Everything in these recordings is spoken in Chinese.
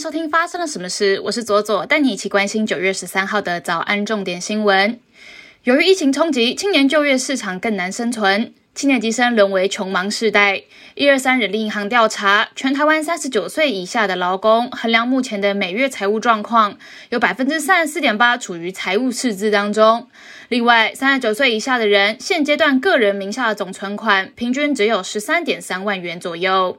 收听发生了什么事？我是左左，带你一起关心九月十三号的早安重点新闻。由于疫情冲击，青年就业市场更难生存，青年级生沦为穷忙世代。一二三人力银行调查，全台湾三十九岁以下的劳工，衡量目前的每月财务状况，有百分之三十四点八处于财务赤字当中。另外，三十九岁以下的人，现阶段个人名下的总存款平均只有十三点三万元左右。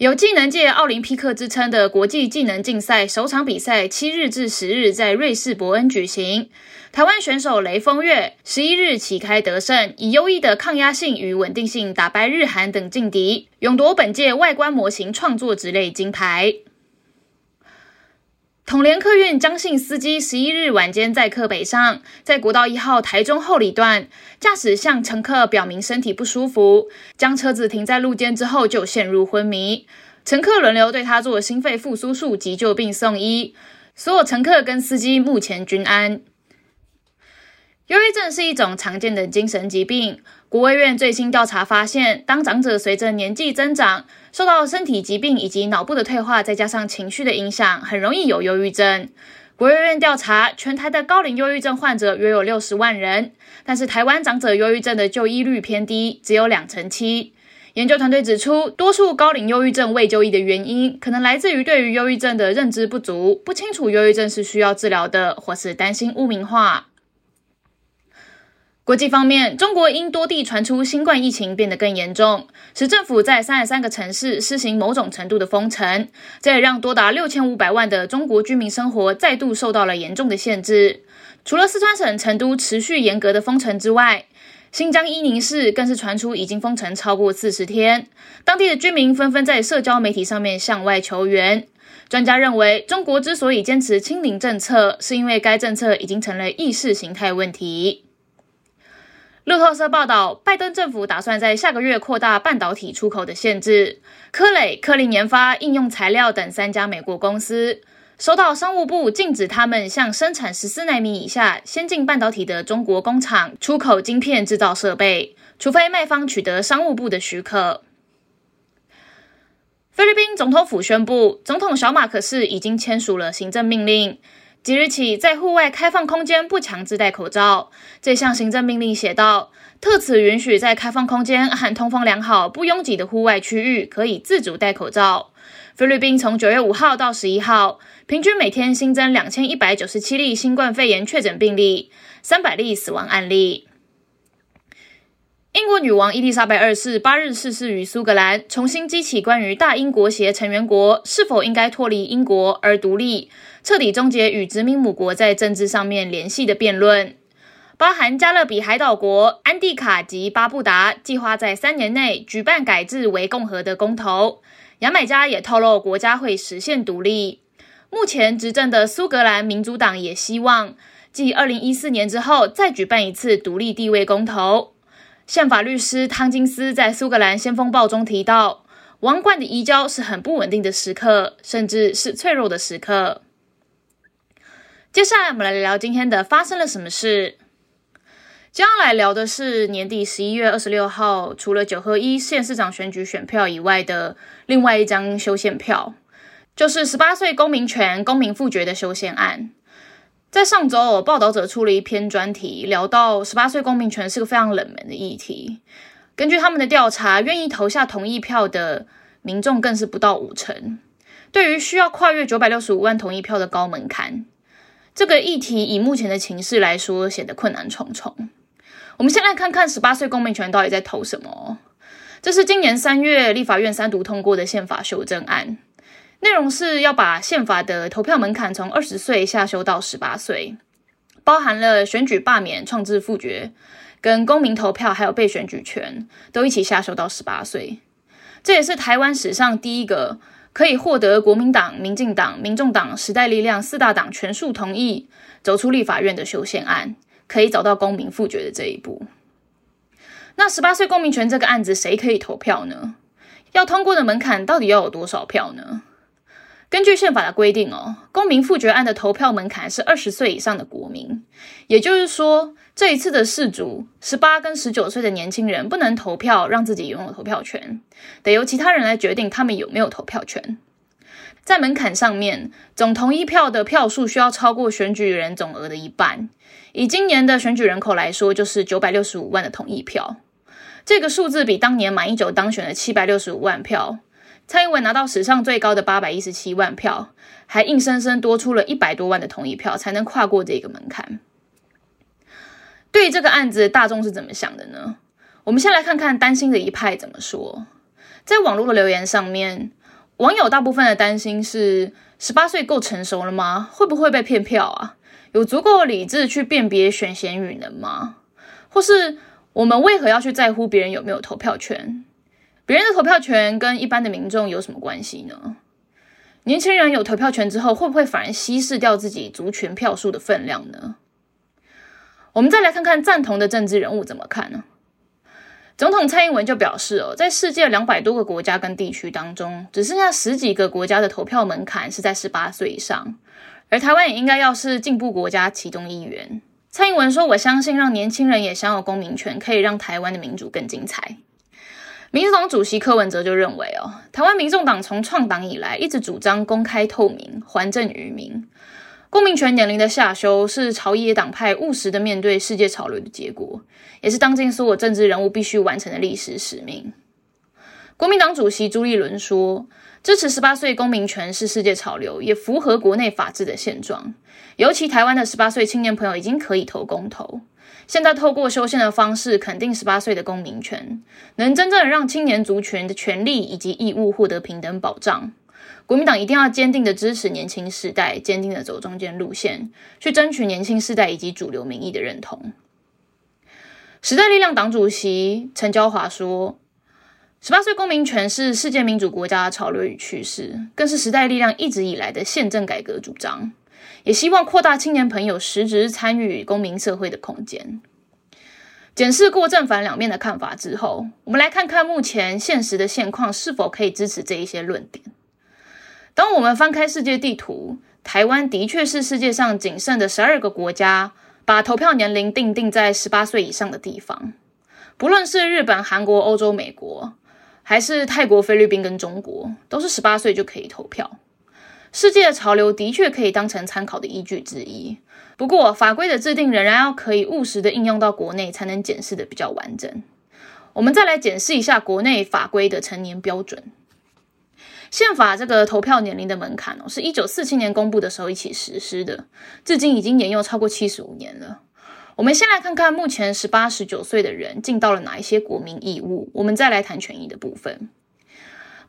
有技能界奥林匹克之称的国际技能竞赛首场比赛，七日至十日在瑞士伯恩举行。台湾选手雷锋月十一日旗开得胜，以优异的抗压性与稳定性打败日韩等劲敌，勇夺本届外观模型创作之类金牌。统联客运江姓司机十一日晚间载客北上，在国道一号台中后里段，驾驶向乘客表明身体不舒服，将车子停在路肩之后就陷入昏迷，乘客轮流对他做心肺复苏术急救并送医，所有乘客跟司机目前均安。忧郁症是一种常见的精神疾病。国卫院最新调查发现，当长者随着年纪增长，受到身体疾病以及脑部的退化，再加上情绪的影响，很容易有忧郁症。国卫院调查，全台的高龄忧郁症患者约有六十万人，但是台湾长者忧郁症的就医率偏低，只有两成七。研究团队指出，多数高龄忧郁症未就医的原因，可能来自于对于忧郁症的认知不足，不清楚忧郁症是需要治疗的，或是担心污名化。国际方面，中国因多地传出新冠疫情变得更严重，使政府在三十三个城市施行某种程度的封城，这也让多达六千五百万的中国居民生活再度受到了严重的限制。除了四川省成都持续严格的封城之外，新疆伊宁市更是传出已经封城超过四十天，当地的居民纷纷在社交媒体上面向外求援。专家认为，中国之所以坚持清零政策，是因为该政策已经成了意识形态问题。路透社报道，拜登政府打算在下个月扩大半导体出口的限制。科磊、科林研发、应用材料等三家美国公司收到商务部禁止他们向生产十四纳米以下先进半导体的中国工厂出口晶片制造设备，除非卖方取得商务部的许可。菲律宾总统府宣布，总统小马可是已经签署了行政命令。即日起，在户外开放空间不强制戴口罩。这项行政命令写道：特此允许在开放空间和通风良好、不拥挤的户外区域可以自主戴口罩。菲律宾从九月五号到十一号，平均每天新增两千一百九十七例新冠肺炎确诊病例，三百例死亡案例。英国女王伊丽莎白二世八日逝世于苏格兰，重新激起关于大英国协成员国是否应该脱离英国而独立，彻底终结与殖民母国在政治上面联系的辩论。包含加勒比海岛国安蒂卡及巴布达计划在三年内举办改制为共和的公投。牙买加也透露国家会实现独立。目前执政的苏格兰民主党也希望继二零一四年之后再举办一次独立地位公投。宪法律师汤金斯在《苏格兰先锋报》中提到，王冠的移交是很不稳定的时刻，甚至是脆弱的时刻。接下来，我们来聊聊今天的发生了什么事。接下来聊的是年底十一月二十六号，除了九合一县市长选举选票以外的另外一张修宪票，就是十八岁公民权公民复决的修宪案。在上周，报道者出了一篇专题，聊到十八岁公民权是个非常冷门的议题。根据他们的调查，愿意投下同意票的民众更是不到五成。对于需要跨越九百六十五万同意票的高门槛，这个议题以目前的情势来说，显得困难重重。我们先来看看十八岁公民权到底在投什么。这是今年三月立法院三读通过的宪法修正案。内容是要把宪法的投票门槛从二十岁下修到十八岁，包含了选举罢免、创制复决、跟公民投票，还有被选举权，都一起下修到十八岁。这也是台湾史上第一个可以获得国民党、民进党、民众党、时代力量四大党全数同意走出立法院的修宪案，可以走到公民复决的这一步。那十八岁公民权这个案子，谁可以投票呢？要通过的门槛到底要有多少票呢？根据宪法的规定哦，公民复决案的投票门槛是二十岁以上的国民，也就是说，这一次的事主十八跟十九岁的年轻人不能投票，让自己拥有投票权，得由其他人来决定他们有没有投票权。在门槛上面，总同意票的票数需要超过选举人总额的一半。以今年的选举人口来说，就是九百六十五万的同意票。这个数字比当年马英九当选的七百六十五万票，蔡英文拿到史上最高的八百一十七万票，还硬生生多出了一百多万的同意票，才能跨过这个门槛。对于这个案子，大众是怎么想的呢？我们先来看看担心的一派怎么说。在网络的留言上面，网友大部分的担心是：十八岁够成熟了吗？会不会被骗票啊？有足够的理智去辨别选贤与能吗？或是我们为何要去在乎别人有没有投票权？别人的投票权跟一般的民众有什么关系呢？年轻人有投票权之后，会不会反而稀释掉自己族群票数的分量呢？我们再来看看赞同的政治人物怎么看呢？总统蔡英文就表示哦，在世界两百多个国家跟地区当中，只剩下十几个国家的投票门槛是在十八岁以上，而台湾也应该要是进步国家其中一员。蔡英文说：“我相信让年轻人也享有公民权，可以让台湾的民主更精彩。”民主党主席柯文哲就认为哦，台湾民众党从创党以来一直主张公开透明，还政于民。公民权年龄的下修是朝野党派务实的面对世界潮流的结果，也是当今所有政治人物必须完成的历史使命。国民党主席朱立伦说：“支持十八岁公民权是世界潮流，也符合国内法治的现状。尤其台湾的十八岁青年朋友已经可以投公投，现在透过修宪的方式肯定十八岁的公民权，能真正让青年族群的权利以及义务获得平等保障。”国民党一定要坚定的支持年轻世代，坚定的走中间路线，去争取年轻世代以及主流民意的认同。时代力量党主席陈娇华说：“十八岁公民权是世界民主国家的潮流与趋势，更是时代力量一直以来的宪政改革主张，也希望扩大青年朋友实质参与公民社会的空间。”检视过正反两面的看法之后，我们来看看目前现实的现况是否可以支持这一些论点。当我们翻开世界地图，台湾的确是世界上仅剩的十二个国家把投票年龄定定在十八岁以上的地方。不论是日本、韩国、欧洲、美国，还是泰国、菲律宾跟中国，都是十八岁就可以投票。世界的潮流的确可以当成参考的依据之一。不过，法规的制定仍然要可以务实的应用到国内，才能检视的比较完整。我们再来检视一下国内法规的成年标准。宪法这个投票年龄的门槛哦，是一九四七年公布的时候一起实施的，至今已经沿用超过七十五年了。我们先来看看目前十八、十九岁的人尽到了哪一些国民义务，我们再来谈权益的部分。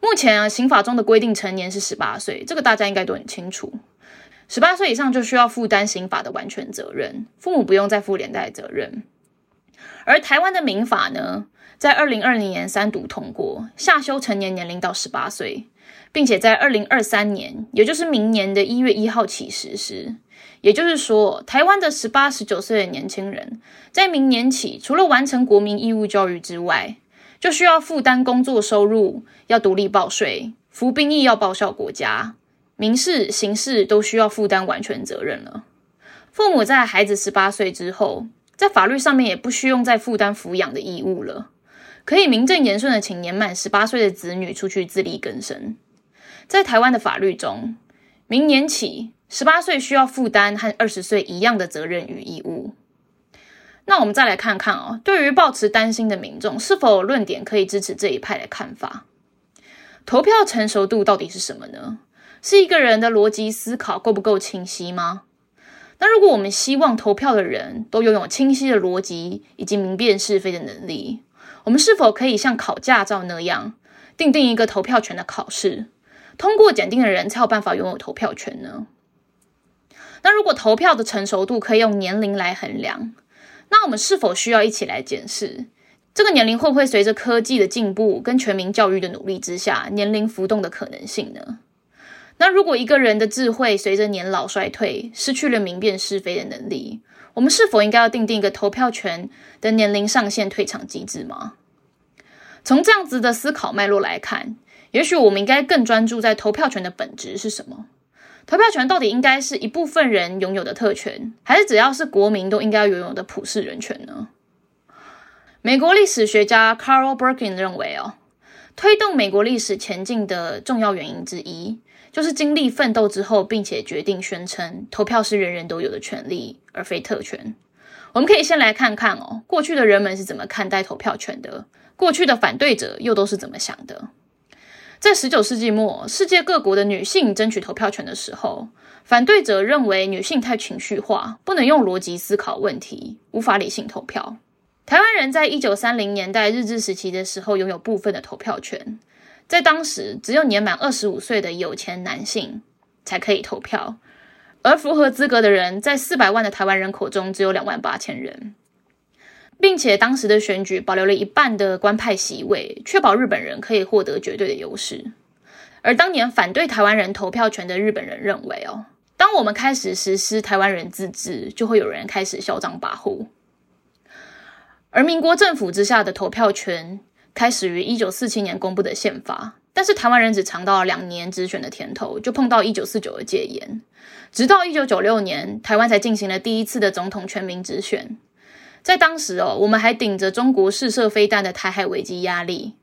目前啊，刑法中的规定成年是十八岁，这个大家应该都很清楚。十八岁以上就需要负担刑法的完全责任，父母不用再负连带责任。而台湾的民法呢，在二零二零年三读通过，下修成年年龄到十八岁。并且在二零二三年，也就是明年的一月一号起实施。也就是说，台湾的十八、十九岁的年轻人，在明年起，除了完成国民义务教育之外，就需要负担工作收入，要独立报税，服兵役要报效国家，民事、刑事都需要负担完全责任了。父母在孩子十八岁之后，在法律上面也不需用再负担抚养的义务了，可以名正言顺的请年满十八岁的子女出去自力更生。在台湾的法律中，明年起，十八岁需要负担和二十岁一样的责任与义务。那我们再来看看哦，对于抱持担心的民众，是否有论点可以支持这一派的看法？投票成熟度到底是什么呢？是一个人的逻辑思考够不够清晰吗？那如果我们希望投票的人都拥有清晰的逻辑以及明辨是非的能力，我们是否可以像考驾照那样，定定一个投票权的考试？通过检定的人才有办法拥有投票权呢。那如果投票的成熟度可以用年龄来衡量，那我们是否需要一起来检视这个年龄会不会随着科技的进步跟全民教育的努力之下，年龄浮动的可能性呢？那如果一个人的智慧随着年老衰退，失去了明辨是非的能力，我们是否应该要定定一个投票权的年龄上限退场机制吗？从这样子的思考脉络来看。也许我们应该更专注在投票权的本质是什么？投票权到底应该是一部分人拥有的特权，还是只要是国民都应该拥有的普世人权呢？美国历史学家 Carl Berkin 认为，哦，推动美国历史前进的重要原因之一，就是经历奋斗之后，并且决定宣称投票是人人都有的权利，而非特权。我们可以先来看看哦，过去的人们是怎么看待投票权的，过去的反对者又都是怎么想的。在十九世纪末，世界各国的女性争取投票权的时候，反对者认为女性太情绪化，不能用逻辑思考问题，无法理性投票。台湾人在一九三零年代日治时期的时候，拥有部分的投票权。在当时，只有年满二十五岁的有钱男性才可以投票，而符合资格的人，在四百万的台湾人口中，只有两万八千人。并且当时的选举保留了一半的官派席位，确保日本人可以获得绝对的优势。而当年反对台湾人投票权的日本人认为，哦，当我们开始实施台湾人自治，就会有人开始嚣张跋扈。而民国政府之下的投票权开始于一九四七年公布的宪法，但是台湾人只尝到了两年直选的甜头，就碰到一九四九的戒严，直到一九九六年，台湾才进行了第一次的总统全民直选。在当时哦，我们还顶着中国试射飞弹的台海危机压力，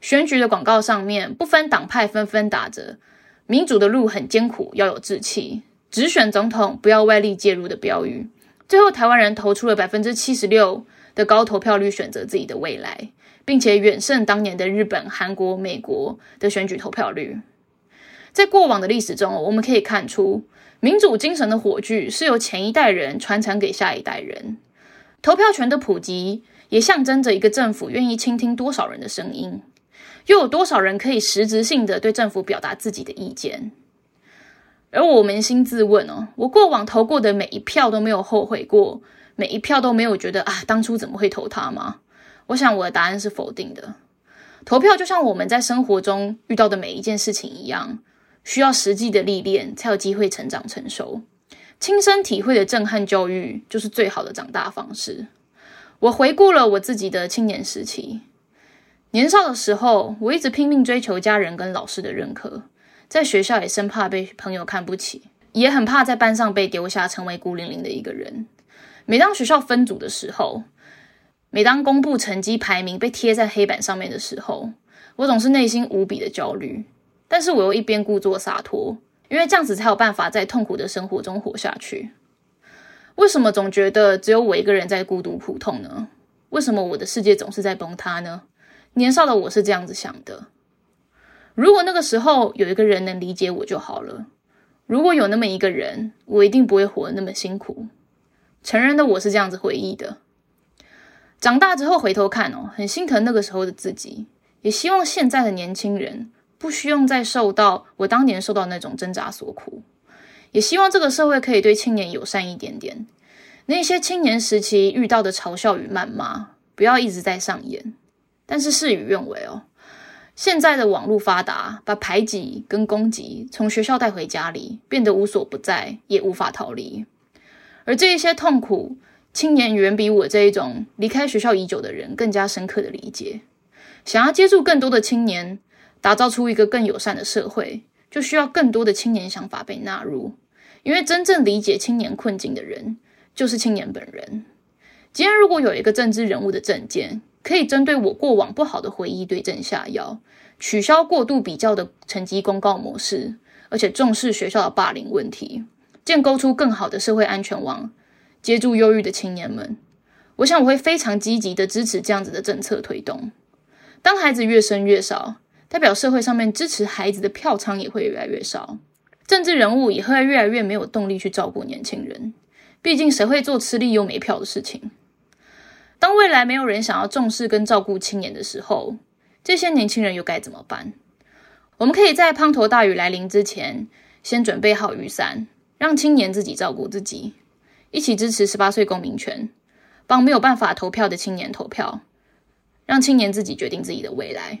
选举的广告上面不分党派纷纷打着“民主的路很艰苦，要有志气，只选总统，不要外力介入”的标语。最后，台湾人投出了百分之七十六的高投票率，选择自己的未来，并且远胜当年的日本、韩国、美国的选举投票率。在过往的历史中，我们可以看出，民主精神的火炬是由前一代人传承给下一代人。投票权的普及，也象征着一个政府愿意倾听多少人的声音，又有多少人可以实质性的对政府表达自己的意见。而我扪心自问哦，我过往投过的每一票都没有后悔过，每一票都没有觉得啊，当初怎么会投他吗？我想我的答案是否定的。投票就像我们在生活中遇到的每一件事情一样，需要实际的历练，才有机会成长成熟。亲身体会的震撼教育，就是最好的长大方式。我回顾了我自己的青年时期，年少的时候，我一直拼命追求家人跟老师的认可，在学校也生怕被朋友看不起，也很怕在班上被丢下，成为孤零零的一个人。每当学校分组的时候，每当公布成绩排名被贴在黑板上面的时候，我总是内心无比的焦虑，但是我又一边故作洒脱。因为这样子才有办法在痛苦的生活中活下去。为什么总觉得只有我一个人在孤独苦痛呢？为什么我的世界总是在崩塌呢？年少的我是这样子想的。如果那个时候有一个人能理解我就好了。如果有那么一个人，我一定不会活得那么辛苦。成人的我是这样子回忆的。长大之后回头看哦，很心疼那个时候的自己，也希望现在的年轻人。不需要再受到我当年受到那种挣扎所苦，也希望这个社会可以对青年友善一点点。那些青年时期遇到的嘲笑与谩骂，不要一直在上演。但是事与愿违哦，现在的网络发达，把排挤跟攻击从学校带回家里，变得无所不在，也无法逃离。而这一些痛苦，青年远比我这一种离开学校已久的人更加深刻的理解。想要接触更多的青年。打造出一个更友善的社会，就需要更多的青年想法被纳入。因为真正理解青年困境的人，就是青年本人。今天如果有一个政治人物的证件，可以针对我过往不好的回忆对症下药，取消过度比较的成绩公告模式，而且重视学校的霸凌问题，建构出更好的社会安全网，接住忧郁的青年们，我想我会非常积极的支持这样子的政策推动。当孩子越生越少。代表社会上面支持孩子的票仓也会越来越少，政治人物也会越来越没有动力去照顾年轻人。毕竟谁会做吃力又没票的事情？当未来没有人想要重视跟照顾青年的时候，这些年轻人又该怎么办？我们可以在滂沱大雨来临之前，先准备好雨伞，让青年自己照顾自己，一起支持十八岁公民权，帮没有办法投票的青年投票，让青年自己决定自己的未来。